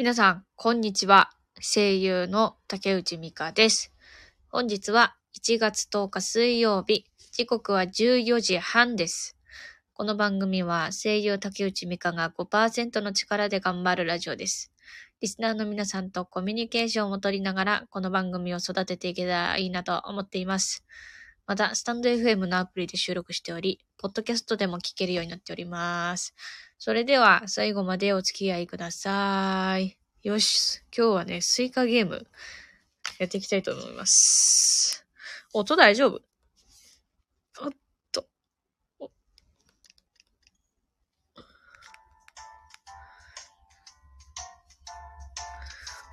皆さん、こんにちは。声優の竹内美香です。本日は1月10日水曜日、時刻は14時半です。この番組は声優竹内美香が5%の力で頑張るラジオです。リスナーの皆さんとコミュニケーションを取りながら、この番組を育てていけたらいいなと思っています。また、スタンド FM のアプリで収録しており、ポッドキャストでも聞けるようになっております。それでは、最後までお付き合いください。よし、今日はね、スイカゲーム、やっていきたいと思います。音大丈夫？おっと。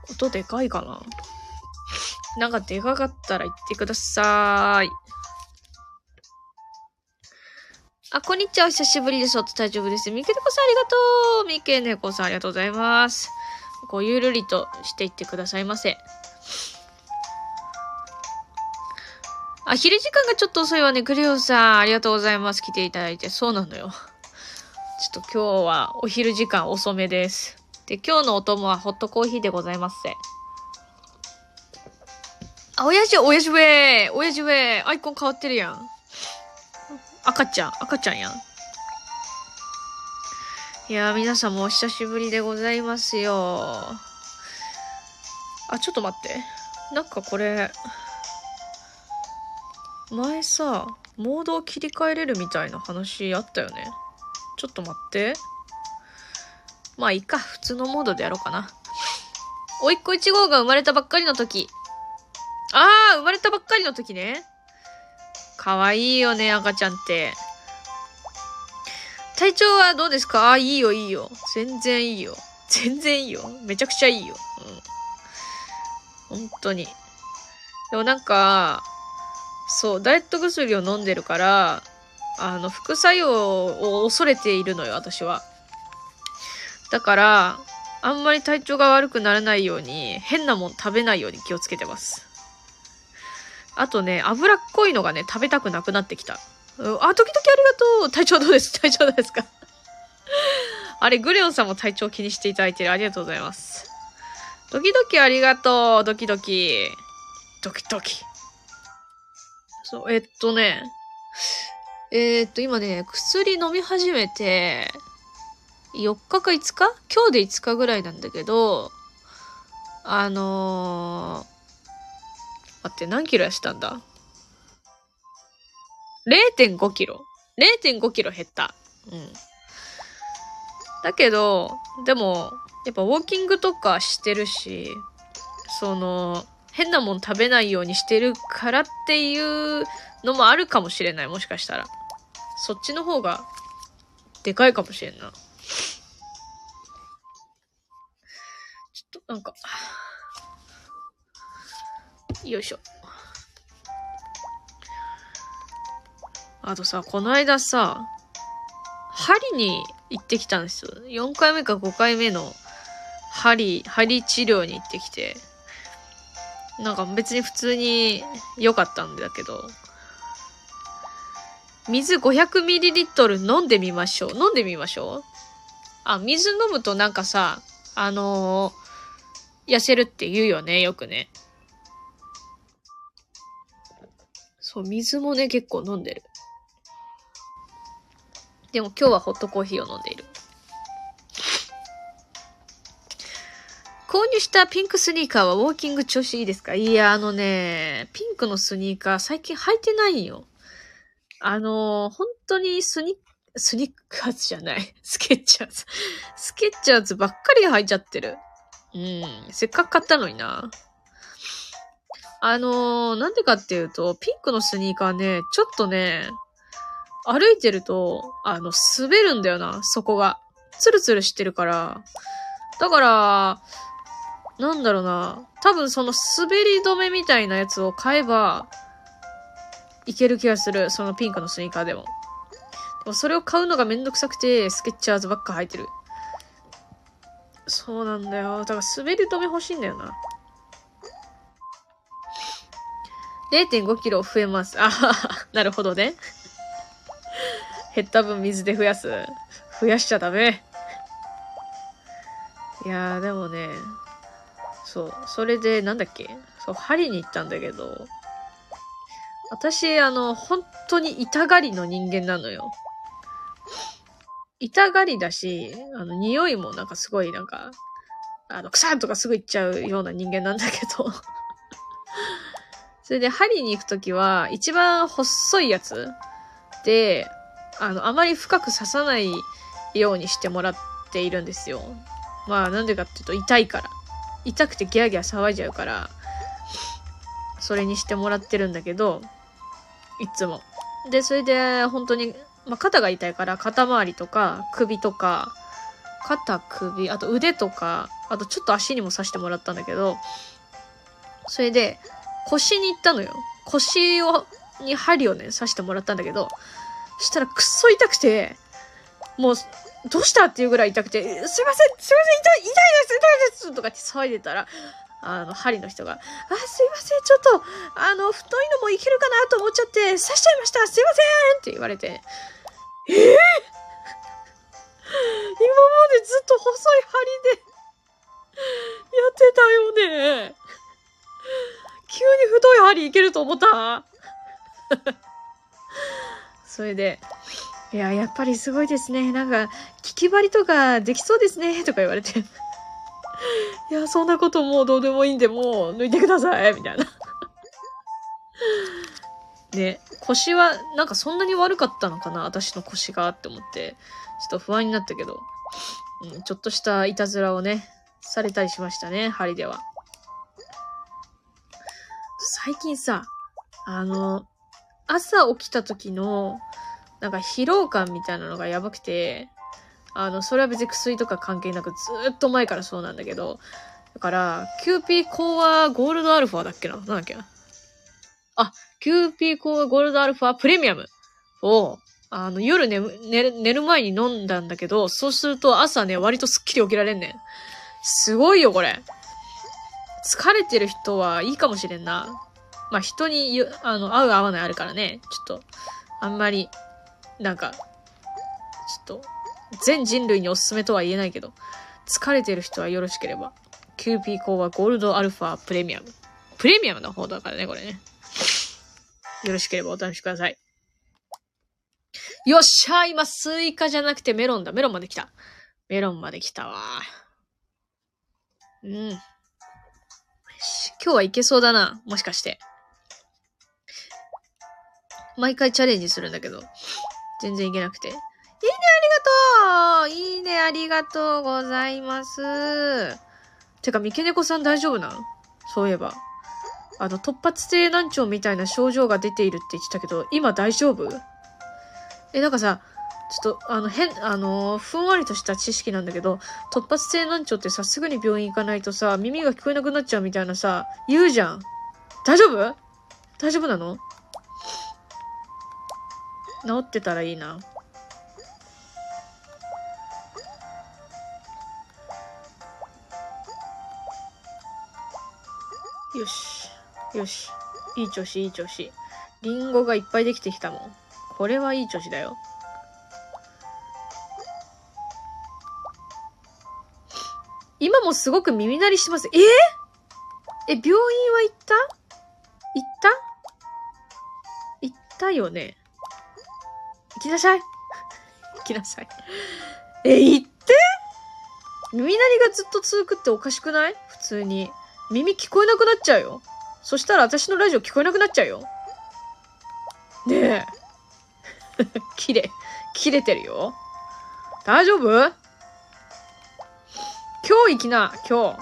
音でかいかな？なんかでかかったら言ってください。あ、こんにちは。お久しぶりです。音大丈夫です。みけねこさんありがとう。みけねこさんありがとうございます。こう、ゆるりとしていってくださいませ。あ、昼時間がちょっと遅いわね。クレオさん、ありがとうございます。来ていただいて。そうなのよ。ちょっと今日はお昼時間遅めです。で、今日のお供はホットコーヒーでございますせ。あ、親父、親父ウェイ親父ウェイアイコン変わってるやん。赤ちゃん、赤ちゃんやん。いやー、皆さんもお久しぶりでございますよ。あ、ちょっと待って。なんかこれ、前さ、モードを切り替えれるみたいな話あったよね。ちょっと待って。まあいいか。普通のモードでやろうかな。おいっ子1号が生まれたばっかりの時。あー、生まれたばっかりの時ね。かわいいよね、赤ちゃんって。体調はどうですか？あ、いいよ、いいよ。全然いいよ。全然いいよ。めちゃくちゃいいよ。うん。本当に。でもなんか、そう、ダイエット薬を飲んでるから、あの、副作用を恐れているのよ、私は。だから、あんまり体調が悪くならないように、変なもん食べないように気をつけてます。あとね、脂っこいのがね、食べたくなくなってきた。うんあ、時々ありがとう。体調どうです？体調どうですか？あれ、グレオンさんも体調気にしていただいてる。ありがとうございます。ドキドキありがとう。ドキドキ。ドキドキ。そう、えっとね。えーっと、今ね、薬飲み始めて、4日か5日？今日で5日ぐらいなんだけど、あのー、待って、何キロ痩せたんだ ?0.5 キロ？0.5キロ減った。うん。だけど、でも、やっぱウォーキングとかしてるし、その、変なもん食べないようにしてるからっていうのもあるかもしれない、もしかしたら。そっちの方が、でかいかもしれんな。ちょっと、なんか、よいしょ。あとさ、この間さ、針に行ってきたんですよ。4回目か5回目の針、針治療に行ってきて、なんか別に普通に良かったんだけど、水 500ml 飲んでみましょう。飲んでみましょう？あ、水飲むとなんかさ、あのー痩せるって言うよね、よくね。そう、水もね、結構飲んでる。でも今日はホットコーヒーを飲んでいる。購入したピンクスニーカーはウォーキング調子いいですか？いや、あのね、ピンクのスニーカー最近履いてないんよ。あの本当にスニ、スニッカーズじゃない。スケッチャーズ。スケッチャーズばっかり履いちゃってる。うん。せっかく買ったのにな。あのー、なんでかっていうと、ピンクのスニーカーね、ちょっとね、歩いてると、あの、滑るんだよな、そこが。ツルツルしてるから。だから、なんだろうな。多分その滑り止めみたいなやつを買えば、いける気がする。そのピンクのスニーカーでも。でもそれを買うのがめんどくさくて、スケッチャーズばっか履いてる。そうなんだよ。だから滑り止め欲しいんだよな。0.5キロ増えます。あはは、なるほどね。減った分水で増やす。増やしちゃダメ。いやーでもね、そう、それでなんだっけそう、針に行ったんだけど、私、あの、本当に痛がりの人間なのよ。痛がりだし、あの、匂いもなんかすごいなんか、あの、臭いとかすぐ言っちゃうような人間なんだけど。それで、針に行くときは、一番細いやつで、あの、あまり深く刺さないようにしてもらっているんですよ。まあ、なんでかっていうと、痛いから。痛くてギャーギャー騒いじゃうから、それにしてもらってるんだけど、いつも。で、それで、本当に、まあ、肩が痛いから、肩周りとか、首とか、肩、首、あと腕とか、あとちょっと足にも刺してもらったんだけど、それで、腰に行ったのよ。腰を、に針をね、刺してもらったんだけど、したらくっそ痛くて、もう、どうしたっていうぐらい痛くて、すいません、すいません、痛い、痛いです、痛いですとかって騒いでたら、あの、針の人が、あ、すいません、ちょっと、あの、太いのもいけるかなと思っちゃって、刺しちゃいましたすいませんって言われて、えー、今までずっと細い針でやってたよね。急に太い針いけると思った それで、いや、やっぱりすごいですね。なんか、聞き針とかできそうですね。とか言われて。いや、そんなこともうどうでもいいんで、もう抜いてください。みたいな。ね、腰は、なんかそんなに悪かったのかな？私の腰がって思って、ちょっと不安になったけど、うん、ちょっとしたいたずらをね、されたりしましたね、針では。最近さ、あの、朝起きた時の、なんか疲労感みたいなのがやばくて、あの、それは別に薬とか関係なくずっと前からそうなんだけど、だから、キューピーコーワゴールドアルファだっけな？なんだっけな？あ、キューピーコーワゴールドアルファプレミアムを、あの、夜寝、寝寝る前に飲んだんだけど、そうすると朝ね、割とスッキリ起きられんねん。すごいよ、これ。疲れてる人はいいかもしれんな。まあ、人にあの、合う合わないあるからね。ちょっと、あんまり、なんか、ちょっと、全人類におすすめとは言えないけど、疲れてる人はよろしければ、キューピーコーワゴールドアルファプレミアム。プレミアムの方だからね、これね。よろしければお試しください。よっしゃ今、スイカじゃなくてメロンだ。メロンまで来た。メロンまで来たわ。うん。今日はいけそうだな。もしかして。毎回チャレンジするんだけど、全然いけなくて。いいね、ありがとういいね、ありがとうございます。てか、三毛猫さん大丈夫な？んそういえば。あの、突発性難聴みたいな症状が出ているって言ってたけど、今大丈夫？え、なんかさ、ちょっと、あの、変、あのー、ふんわりとした知識なんだけど、突発性難聴ってさ、すぐに病院行かないとさ、耳が聞こえなくなっちゃうみたいなさ、言うじゃん。大丈夫？大丈夫なの？治ってたらいいな。よし。よし。いい調子、いい調子。リンゴがいっぱいできてきたもん。これはいい調子だよ。もすごく耳鳴りしてます。ええ病院は行った？行った？行ったよね行きなさい。行きなさい。え、行って？耳鳴りがずっと続くっておかしくない？普通に。耳聞こえなくなっちゃうよ。そしたら私のラジオ聞こえなくなっちゃうよ。ねえ。切れ、切れてるよ。大丈夫？今日行きな、今日。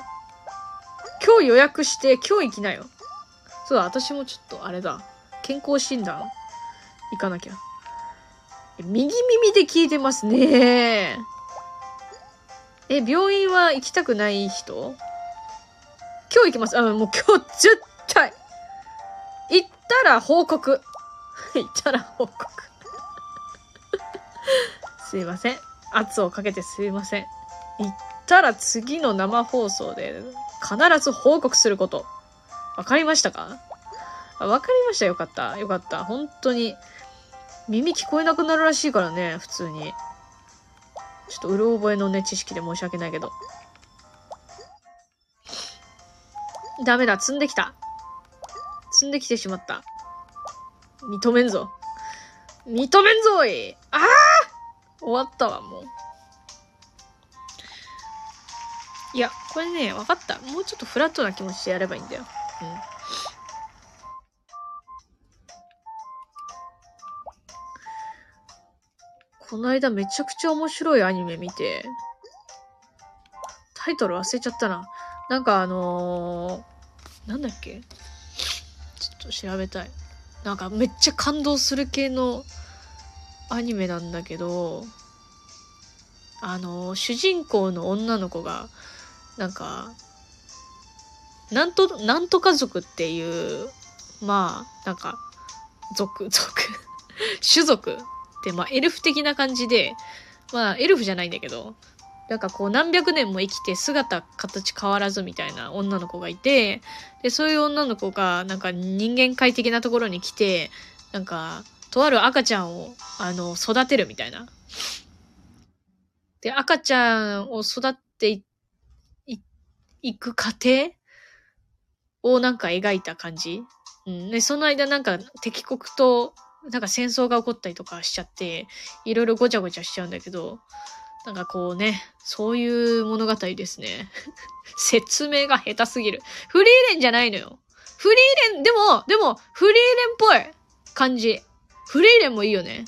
今日予約して今日行きなよ。そうだ、私もちょっとあれだ。健康診断行かなきゃ。右耳で聞いてますね。え、病院は行きたくない人？今日行きます。あ、もう今日絶対。行ったら報告。行ったら報告。すいません。圧をかけてすいません。行ったら次の生放送で必ず報告すること。わかりましたか？わかりました。よかった。よかった。本当に。耳聞こえなくなるらしいからね、普通に。ちょっとうる覚えのね、知識で申し訳ないけど。ダメだ、積んできた。積んできてしまった。認めんぞ。認めんぞいああ終わったわ、もう。いや、これね、わかった。もうちょっとフラットな気持ちでやればいいんだよ。うん。この間めちゃくちゃ面白いアニメ見て、タイトル忘れちゃったな。なんかあのー、なんだっけ？ちょっと調べたい。なんかめっちゃ感動する系のアニメなんだけど、あのー、主人公の女の子が、なんか、なんと、なんとか族っていう、まあ、なんか、族、族、種族って、まあ、エルフ的な感じで、まあ、エルフじゃないんだけど、なんかこう何百年も生きて姿形変わらずみたいな女の子がいて、で、そういう女の子がなんか人間界的なところに来て、なんか、とある赤ちゃんを、あの、育てるみたいな。で、赤ちゃんを育ってい、い、いく過程をなんか描いた感じ？うん。で、その間なんか敵国となんか戦争が起こったりとかしちゃって、いろいろごちゃごちゃしちゃうんだけど、なんかこうね、そういう物語ですね。説明が下手すぎる。フリーレンじゃないのよ。フリーレン、でも、でも、フリーレンっぽい感じ。フリーレンもいいよね。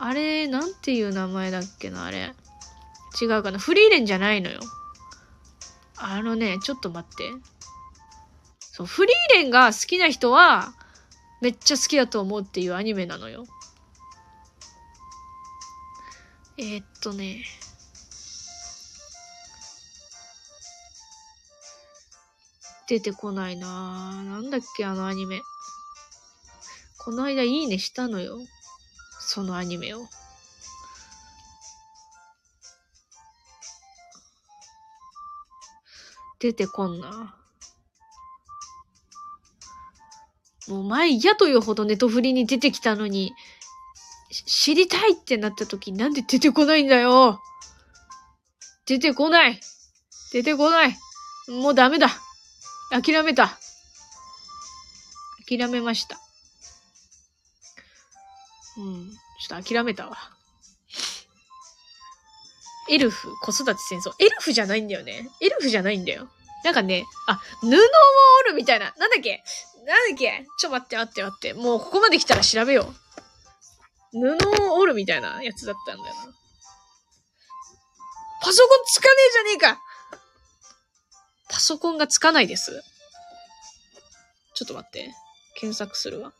あれ、なんていう名前だっけな、あれ。違うかな。フリーレンじゃないのよ。あのね、ちょっと待って。そう、フリーレンが好きな人は、めっちゃ好きだと思うっていうアニメなのよ。えー、っとね。出てこないなぁ。なんだっけ、あのアニメ。この間いいねしたのよ。そのアニメを。出てこんな。もう前嫌というほどネトフリに出てきたのに、知りたいってなった時なんで出てこないんだよ出てこない出てこないもうダメだ諦めた諦めました。うん。ちょっと諦めたわ。エルフ、子育て戦争。エルフじゃないんだよね。エルフじゃないんだよ。なんかね、あ、布を織るみたいな。なんだっけ？なんだっけ？ちょ、待って待って待って。もうここまで来たら調べよう。布を織るみたいなやつだったんだよな。パソコンつかねえじゃねえかパソコンがつかないです。ちょっと待って。検索するわ。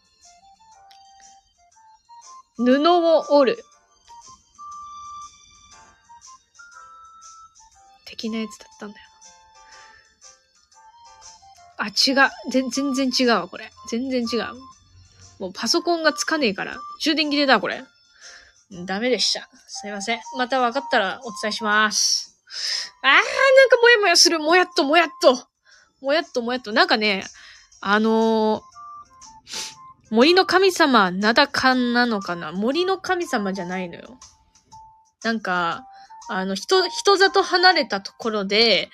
布を織る。的なやつだったんだよ。あ、違う。全然違うわ、これ。全然違う。もうパソコンがつかねえから。充電切れだ、これ。ダメでした。すいません。また分かったらお伝えします。あー、なんかもやもやする。もやっともやっと。もやっともやっと。なんかね、あのー森の神様、ナダカンなのかな？森の神様じゃないのよ。なんか、あの、人、人里離れたところで、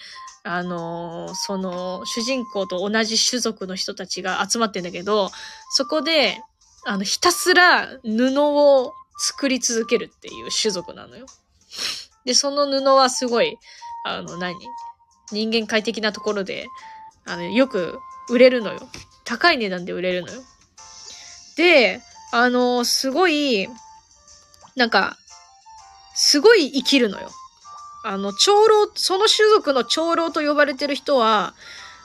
あのその、主人公と同じ種族の人たちが集まってんだけど、そこで、あの、ひたすら布を作り続けるっていう種族なのよ。で、その布はすごい、あの、何？人間界的なところで、あの、よく売れるのよ。高い値段で売れるのよ。で、あの、すごい、なんか、すごい生きるのよ。あの、長老、その種族の長老と呼ばれてる人は、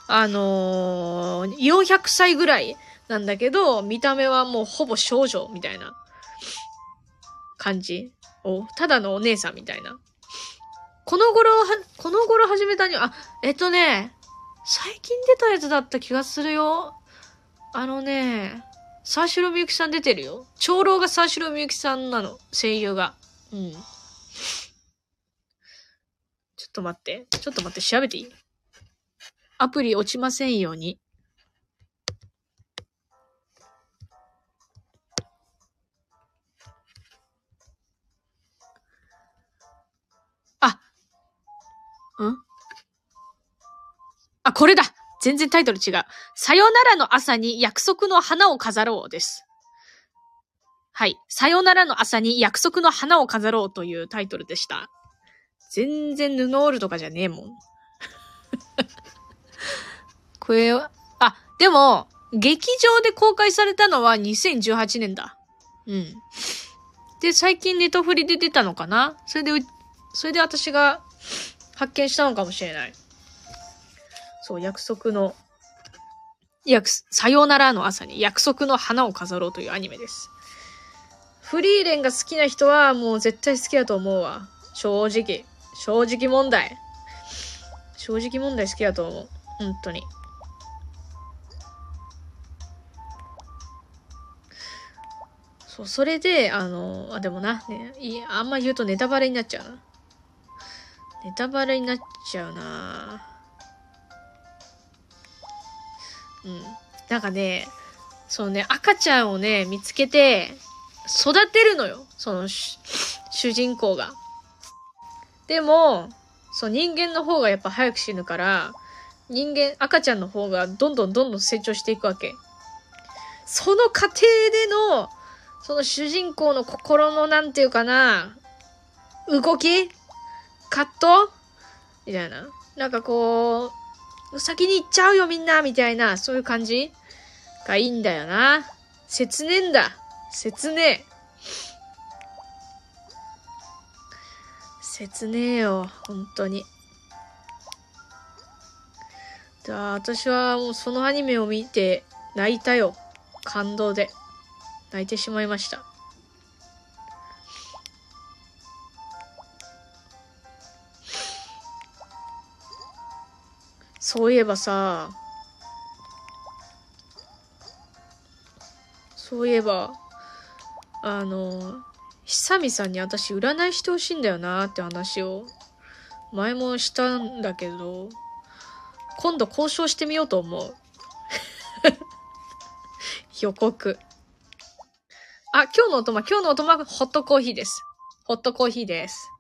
あのー、400歳ぐらいなんだけど、見た目はもうほぼ少女みたいな感じ。お、ただのお姉さんみたいな。この頃は、この頃始めたには、あ、えっとね、最近出たやつだった気がするよ。あのね、沢城みゆきさん出てるよ。長老が沢城みゆきさんなの。声優が。うん。ちょっと待って。ちょっと待って、調べていい？アプリ落ちませんように。あ、ん？あ、これだ全然タイトル違う。さよならの朝に約束の花を飾ろうです。はい。さよならの朝に約束の花を飾ろうというタイトルでした。全然布織るとかじゃねえもん。これは、あ、でも、劇場で公開されたのは2018年だ。うん。で、最近ネトフリで出たのかな？それで、それで私が発見したのかもしれない。そう、約束の、約、さようならの朝に約束の花を飾ろうというアニメです。フリーレンが好きな人はもう絶対好きだと思うわ。正直。正直問題。正直問題好きだと思う。本当に。そう、それで、あの、あ、でもな、ね、いあんま言うとネタバレになっちゃうな。ネタバレになっちゃうなうん。なんかね、そのね、赤ちゃんをね、見つけて、育てるのよ。その、主人公が。でも、そう、人間の方がやっぱ早く死ぬから、人間、赤ちゃんの方がどんどんどんどん成長していくわけ。その過程での、その主人公の心のなんていうかな、動き葛藤みたいな。なんかこう、先に行っちゃうよみんなみたいな、そういう感じがいいんだよな。切ねえんだ。切ねえ。切ねえよ。本当に。だ私はもうそのアニメを見て泣いたよ。感動で。泣いてしまいました。そういえばさ、そういえば、あの、久々に私占いしてほしいんだよなって話を、前もしたんだけど、今度交渉してみようと思う。予告。あ、今日のおとま、今日のおとま、ホットコーヒーです。ホットコーヒーです。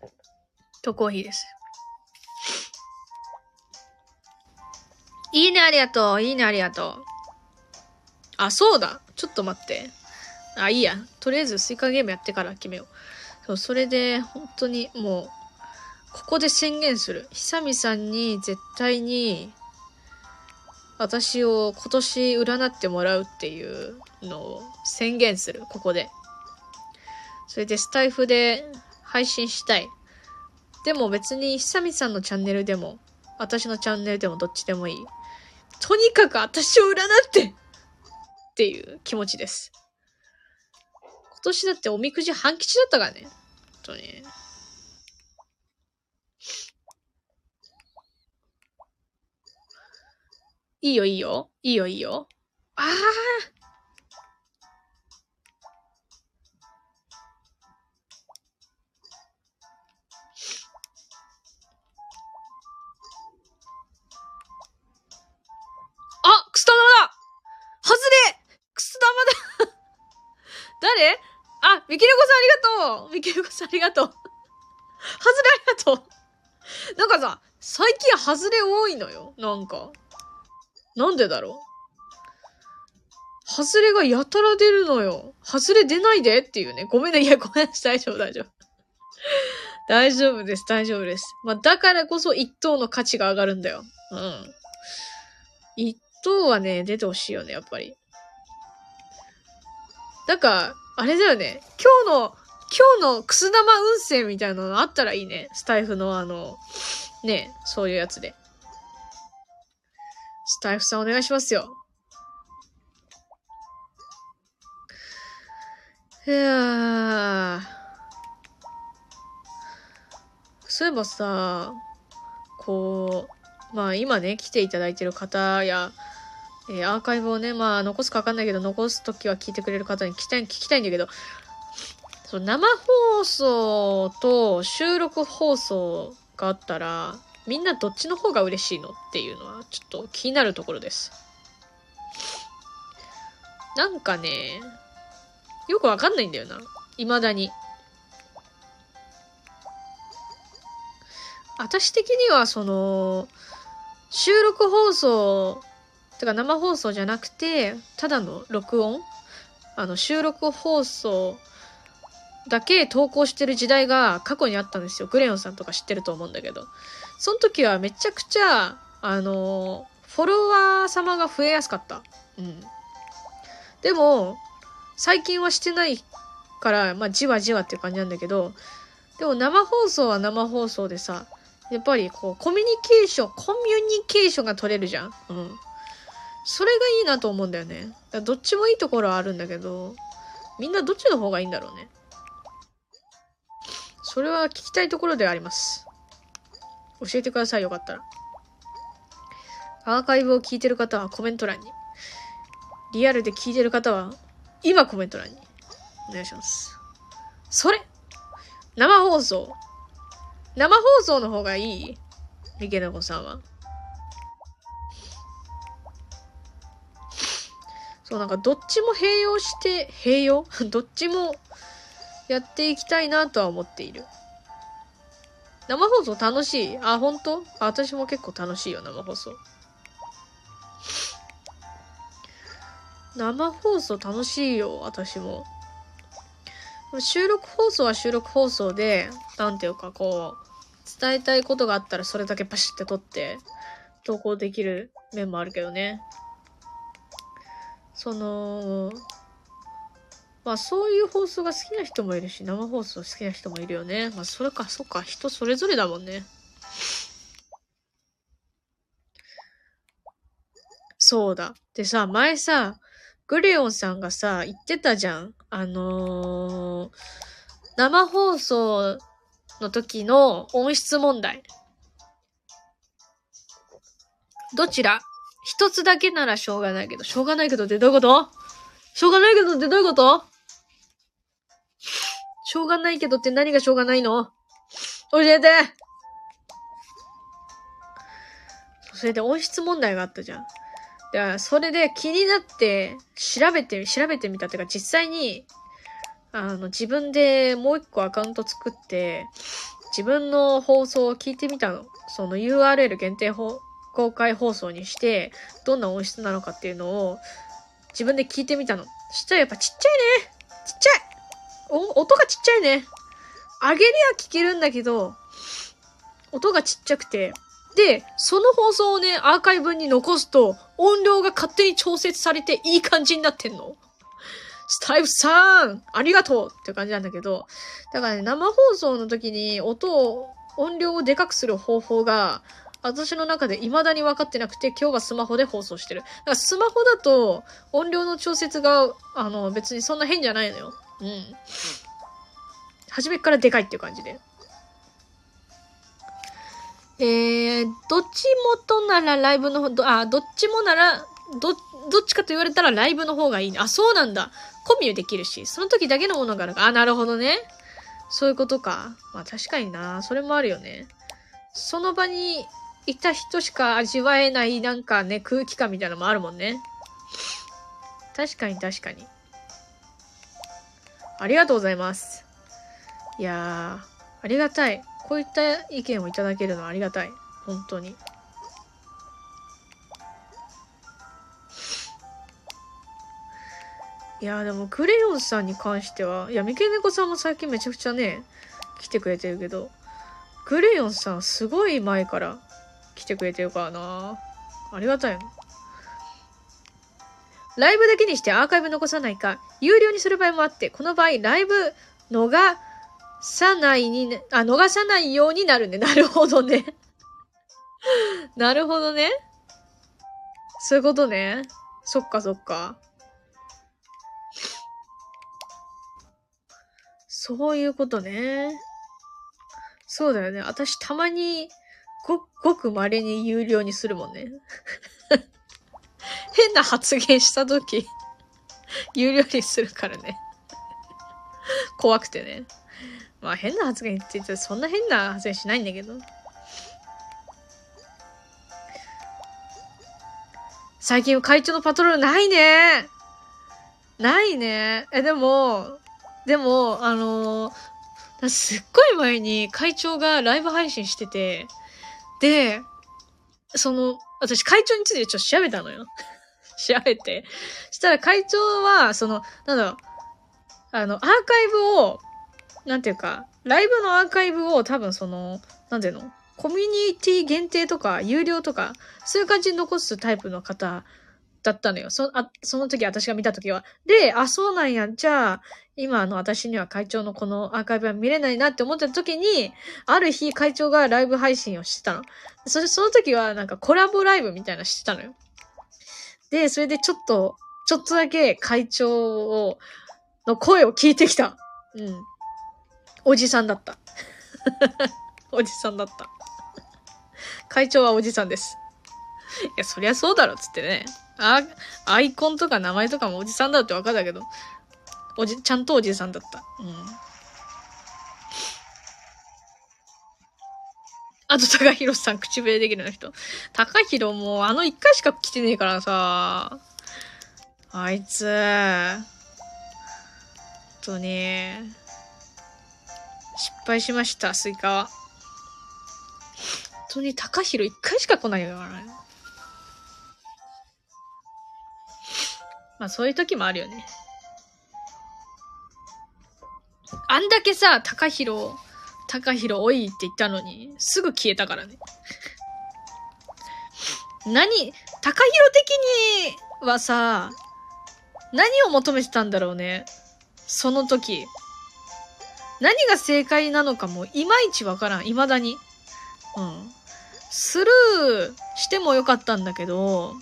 ホットコーヒーです。いいね、ありがとう。いいね、ありがとう。あ、そうだ。ちょっと待って。あ、いいや。とりあえずスイカゲームやってから決めよう。そう、それで、本当にもう、ここで宣言する。久美さんに絶対に、私を今年占ってもらうっていうのを宣言する。ここで。それでスタイフで配信したい。でも別に久美さんのチャンネルでも、私のチャンネルでもどっちでもいい。とにかく私を占ってっていう気持ちです。今年だっておみくじ半吉だったからね。本当に。いいよいいよ。いいよいいよ。あああくす玉だ外れくす玉だ 誰？あ、ミケルコさんありがとうミケルコさんありがとう外れありがとうなんかさ、最近外れ多いのよ。なんか。なんでだろう外れがやたら出るのよ。外れ出ないでっていうね。ごめんね。いや、ごめんなさい。大丈夫、大丈夫。大丈夫です、大丈夫です。まあ、だからこそ一等の価値が上がるんだよ。うん。一等はね、出てほしいよね、やっぱり。なんか、あれだよね。今日の、今日のくす玉運勢みたいなのあったらいいね。スタイフのあの、ね、そういうやつで。スタイフさんお願いしますよ。いや。そういえばさ、こう、まあ今ね、来ていただいてる方や、えーアーカイブをね、まあ残すかわかんないけど、残すときは聞いてくれる方に聞きたい、聞きたいんだけど、そう生放送と収録放送があったら、みんなどっちの方が嬉しいのっていうのはちょっと気になるところです。なんかね、よくわかんないんだよな。未だに。私的にはその、収録放送、てか生放送じゃなくて、ただの録音？あの、収録放送だけ投稿してる時代が過去にあったんですよ。グレヨンさんとか知ってると思うんだけど。その時はめちゃくちゃ、あの、フォロワー様が増えやすかった。うん。でも、最近はしてないから、まあ、じわじわっていう感じなんだけど、でも生放送は生放送でさ、やっぱりこう、コミュニケーション、コミュニケーションが取れるじゃん。うん。それがいいなと思うんだよね。だどっちもいいところはあるんだけど、みんなどっちの方がいいんだろうね。それは聞きたいところではあります。教えてください、よかったら。アーカイブを聞いてる方はコメント欄に。リアルで聞いてる方は、今コメント欄に。お願いします。それ生放送。生放送の方がいい？ミケナコさんは。そう、なんかどっちも併用して、併用？どっちもやっていきたいなとは思っている。生放送楽しい？あ、本当？あ、私も結構楽しいよ、生放送。生放送楽しいよ、私も。収録放送は収録放送で、なんていうかこう、伝えたいことがあったらそれだけパシって撮って、投稿できる面もあるけどね。その、まあそういう放送が好きな人もいるし、生放送好きな人もいるよね。まあそれか、そっか、人それぞれだもんね。そうだ。でさ、前さ、グレオンさんがさ、言ってたじゃん。あのー、生放送の時の音質問題。どちら？一つだけならしょうがないけど、しょうがないけどってどういうこと？しょうがないけどってどういうこと？しょうがないけどって何がしょうがないの？教えてそれで音質問題があったじゃん。だから、それで気になって調べて、調べてみたっていうか、実際に、あの、自分でもう一個アカウント作って、自分の放送を聞いてみたの。その URL 限定公開放送にして、どんな音質なのかっていうのを自分で聞いてみたの。そしたらやっぱちっちゃいねちっちゃいお、音がちっちゃいね。上げりゃ聞けるんだけど、音がちっちゃくて、で、その放送をね、アーカイブに残すと、音量が勝手に調節されていい感じになってんの。スタイフさんありがとうって感じなんだけど、だからね、生放送の時に音を、音量をでかくする方法が、私の中で未だに分かってなくて、今日はスマホで放送してる。だからスマホだと、音量の調節が、あの、別にそんな変じゃないのよ。うん。初めからでかいっていう感じで。えー、どっちもとならライブの方、あ、どっちもなら、ど、どっちかと言われたらライブの方がいいね。あ、そうなんだ。コミュできるし、その時だけのものがあるか。あ、なるほどね。そういうことか。まあ確かにな。それもあるよね。その場にいた人しか味わえないなんかね、空気感みたいなのもあるもんね。確かに確かに。ありがとうございます。いやー、ありがたい。こういった意見をいただけるのはありがたい。本当に。いやでもクレヨンさんに関しては、いや、三毛猫さんも最近めちゃくちゃね、来てくれてるけど、クレヨンさんすごい前から来てくれてるからなありがたいの。ライブだけにしてアーカイブ残さないか、有料にする場合もあって、この場合、ライブ逃さないに、あ、逃さないようになるね。なるほどね。なるほどね。そういうことね。そっかそっか。そういうことね。そうだよね。私たまに、ご、ごく稀に有料にするもんね。変な発言したとき、有料にするからね。怖くてね。まあ変な発言って言ってそんな変な発言しないんだけど。最近会長のパトロールないねないね。え、でも、でも、あのー、すっごい前に会長がライブ配信してて、で、その、私会長についてちょっと調べたのよ。調べて。したら会長は、その、なんだろう、あの、アーカイブを、なんていうか、ライブのアーカイブを多分その、なんていうのコミュニティ限定とか、有料とか、そういう感じに残すタイプの方だったのよ。そあその時、私が見た時は。で、あ、そうなんや。じゃあ、今、あの、私には会長のこのアーカイブは見れないなって思ってた時に、ある日、会長がライブ配信をしてたの。それ、その時は、なんかコラボライブみたいなしてたのよ。で、それでちょっと、ちょっとだけ会長を、の声を聞いてきた。うん。おじさんだった。おじさんだった。会長はおじさんです。いや、そりゃそうだろ、つってね。あ、アイコンとか名前とかもおじさんだってわかったけど、おじ、ちゃんとおじさんだった。うん。あと、高弘さん、口笛できるの人。高弘もう、あの一回しか来てねえからさ。あいつ、本当に、失敗しました、スイカは。本当に高弘一回しか来ないからね。まあそういう時もあるよね。あんだけさ、高弘、高弘おいって言ったのに、すぐ消えたからね。何、高弘的にはさ、何を求めてたんだろうね。その時。何が正解なのかもいまいちわからん。未だに。うん。スルーしてもよかったんだけど、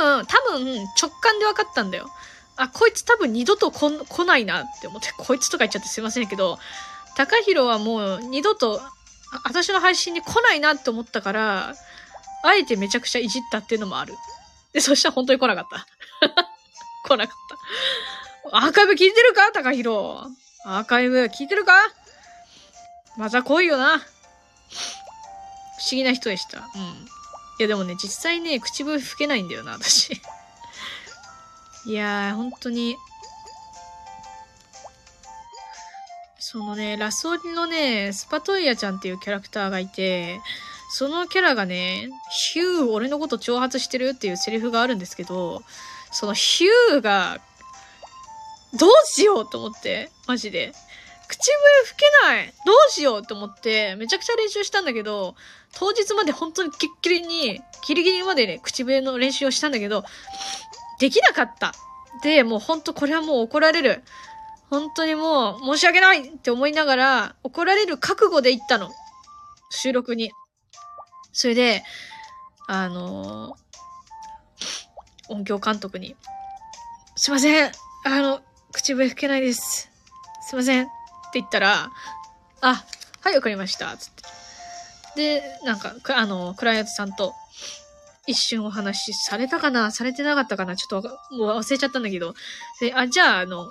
分、多分直感で分かったんだよ。あ、こいつ多分二度と来ないなって思って、こいつとか言っちゃってすいませんけど、高弘はもう二度と、私の配信に来ないなって思ったから、あえてめちゃくちゃいじったっていうのもある。で、そしたら本当に来なかった。来なかった。アーカイブ聞いてるか？高弘。アーカイブ聞いてるか？また来いよな。不思議な人でした。うん。いやでもね、実際ね、口笛吹けないんだよな、私。いやー、本当に。そのね、ラスオリのね、スパトイヤちゃんっていうキャラクターがいて、そのキャラがね、ヒュー、俺のこと挑発してるっていうセリフがあるんですけど、そのヒューが、どうしようと思って、マジで。口笛吹けないどうしようと思って、めちゃくちゃ練習したんだけど、当日まで本当にキッキリに、ギリギリまでね、口笛の練習をしたんだけど、できなかった。で、もう本当これはもう怒られる。本当にもう申し訳ないって思いながら、怒られる覚悟で行ったの。収録に。それで、あのー、音響監督に、すいません。あの、口笛吹けないです。すいません。って言ったら、あ、はい、わかりました。つって。で、なんか、あの、クライアントさんと一瞬お話しされたかな？されてなかったかな？ちょっともう忘れちゃったんだけど。で、あ、じゃあ、あの、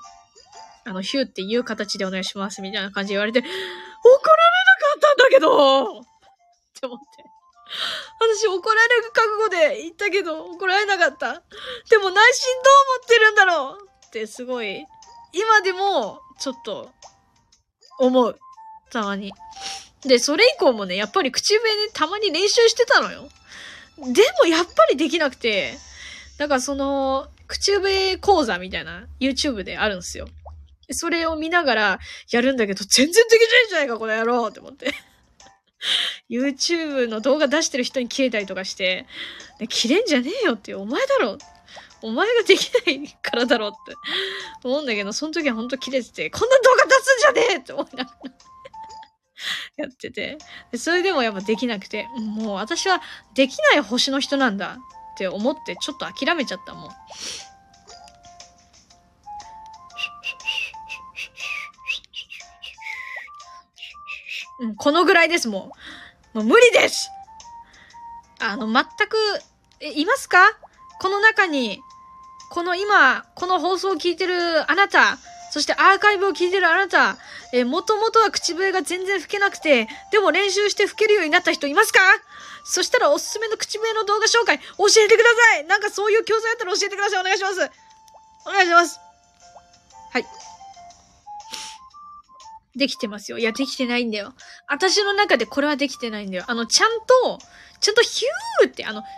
あの、ヒューっていう形でお願いします、みたいな感じで言われて、怒られなかったんだけどって思って。私怒られる覚悟で言ったけど、怒られなかった。でも内心どう思ってるんだろう？ってすごい、今でも、ちょっと、思う。たまに。で、それ以降もね、やっぱり口笛でたまに練習してたのよ。でもやっぱりできなくて、だからその、口笛講座みたいな YouTube であるんですよ。それを見ながらやるんだけど、全然できないんじゃないか、この野郎って思って。YouTube の動画出してる人に切れたりとかして、切れんじゃねえよってお前だろお前ができないからだろうって思うんだけど、その時はほんと切れてて、こんな動画出すんじゃねえって思いながらやってて。それでもやっぱできなくて、もう私はできない星の人なんだって思ってちょっと諦めちゃったもん。うん、このぐらいです、もう。もう無理ですあの、全く、え、いますか？この中に、この今、この放送を聞いてるあなた、そしてアーカイブを聞いてるあなた、えー、もともとは口笛が全然吹けなくて、でも練習して吹けるようになった人いますか？そしたらおすすめの口笛の動画紹介教えてくださいなんかそういう教材あったら教えてくださいお願いしますお願いしますはい。できてますよ。いや、できてないんだよ。私の中でこれはできてないんだよ。あの、ちゃんと、ちゃんとヒューって、あの、ヒュー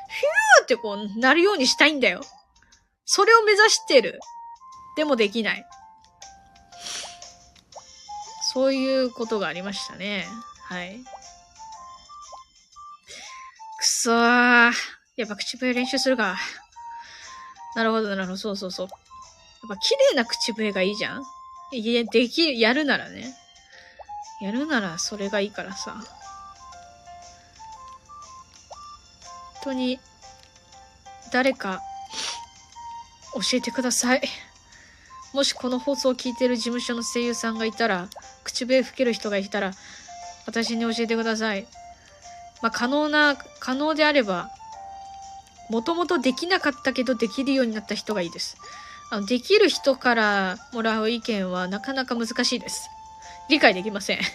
ってこう、なるようにしたいんだよ。それを目指してる。でもできない。そういうことがありましたね。はい。くそー。やっぱ口笛練習するか。なるほど、なるほど。そうそうそう。やっぱ綺麗な口笛がいいじゃんいや、できる、やるならね。やるならそれがいいからさ。本当に、誰か、教えてください。もしこの放送を聞いてる事務所の声優さんがいたら、口笛吹ける人がいたら、私に教えてください。まあ、可能な、可能であれば、もともとできなかったけどできるようになった人がいいです。あのできる人からもらう意見はなかなか難しいです。理解できません。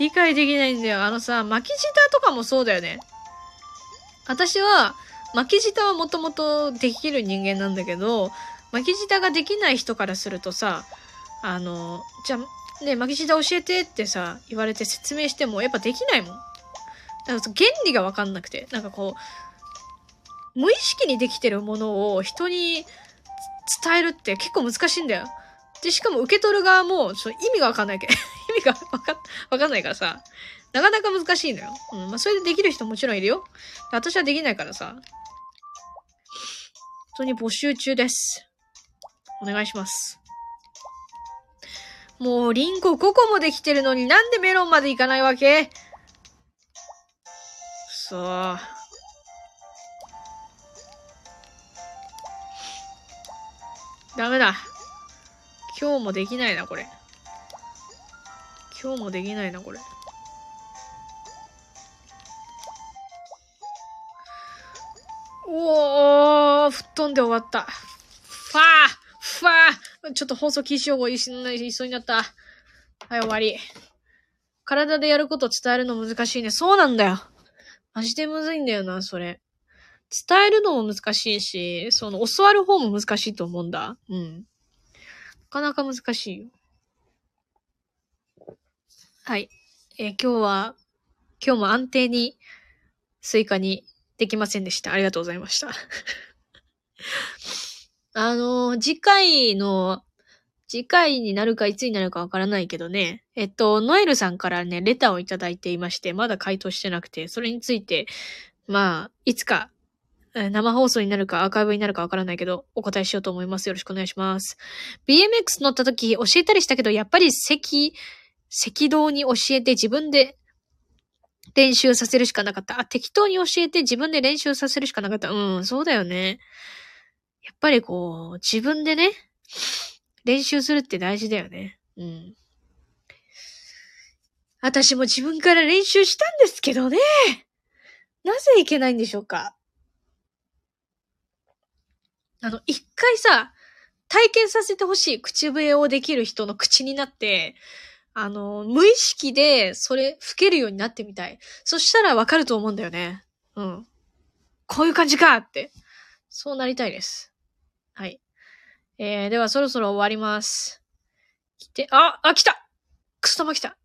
理解できないんだよ。あのさ、巻き舌とかもそうだよね。私は、巻き舌はもともとできる人間なんだけど、巻き舌ができない人からするとさ、あの、じゃあ、ね、巻き舌教えてってさ、言われて説明してもやっぱできないもん。だから原理がわかんなくて、なんかこう、無意識にできてるものを人に伝えるって結構難しいんだよ。で、しかも受け取る側も、ちょ意味がわかんないけど、意味がわか、わかんないからさ、なかなか難しいのよ。うん。まあ、それでできる人もちろんいるよ。私はできないからさ。本当に募集中です。お願いします。もう、リンゴ5個もできてるのになんでメロンまでいかないわけ？そう。ダメだ。今日もできないな、これ。今日もできないな、これ。おー、吹っ飛んで終わった。ファーふわーちょっと放送禁止用語言いそうになった。はい、終わり。体でやること伝えるの難しいね。そうなんだよ。マジでむずいんだよな、それ。伝えるのも難しいし、その、教わる方も難しいと思うんだ。うん。なかなか難しいよ。はい。えー、今日は、今日も安定に、スイカにできませんでした。ありがとうございました。あの、次回の、次回になるかいつになるかわからないけどね。えっと、ノエルさんからね、レターをいただいていまして、まだ回答してなくて、それについて、まあ、いつか、生放送になるかアーカイブになるかわからないけど、お答えしようと思います。よろしくお願いします。BMX 乗った時教えたりしたけど、やっぱり赤、赤道に教えて自分で練習させるしかなかった。あ、適当に教えて自分で練習させるしかなかった。うん、そうだよね。やっぱりこう、自分でね、練習するって大事だよね。うん。私も自分から練習したんですけどね。なぜいけないんでしょうかあの、一回さ、体験させてほしい口笛をできる人の口になって、あの、無意識でそれ吹けるようになってみたい。そしたらわかると思うんだよね。うん。こういう感じかって。そうなりたいです。はい。えー、ではそろそろ終わります。来て、あ、あ、来たくす玉来た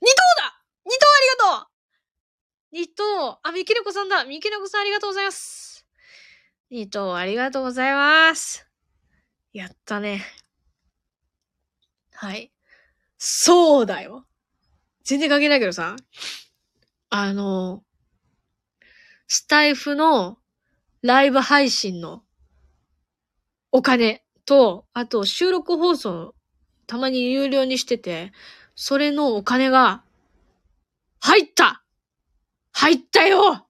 二頭だ二頭ありがとう二頭あ、みきねこさんだみきねこさんありがとうございます二頭ありがとうございますやったね。はい。そうだよ。全然関係ないけどさ。あの、スタイフのライブ配信のお金と、あと収録放送、たまに有料にしてて、それのお金が、入った入ったよ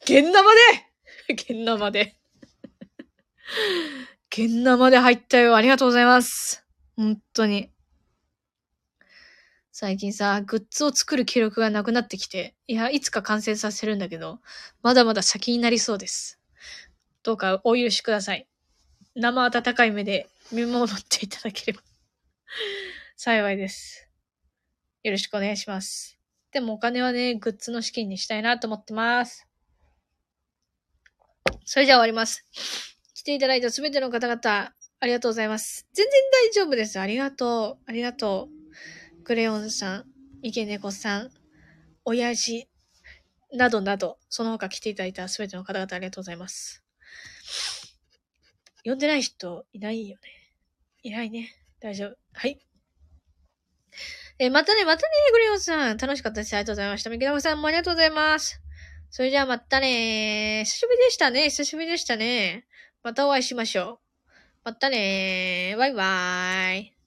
現生で 現生で 現生で入ったよ。ありがとうございます。本当に。最近さ、グッズを作る記録がなくなってきて、いや、いつか完成させるんだけど、まだまだ先になりそうです。どうかお許しください。生温かい目で見守っていただければ幸いです。よろしくお願いします。でもお金はね、グッズの資金にしたいなと思ってます。それじゃあ終わります。来ていただいたすべての方々、ありがとうございます。全然大丈夫です。ありがとう。ありがとう。クレヨンさん、イケネコさん、親父、などなど、その他来ていただいたすべての方々ありがとうございます。呼んでない人いないよね。いないね。大丈夫。はい。えまたね、またね、クレヨンさん。楽しかったです。ありがとうございました。ミキナコさんもありがとうございます。それじゃあまたね久しぶりでしたね。久しぶりでしたね。またお会いしましょう。またねバイバーイ。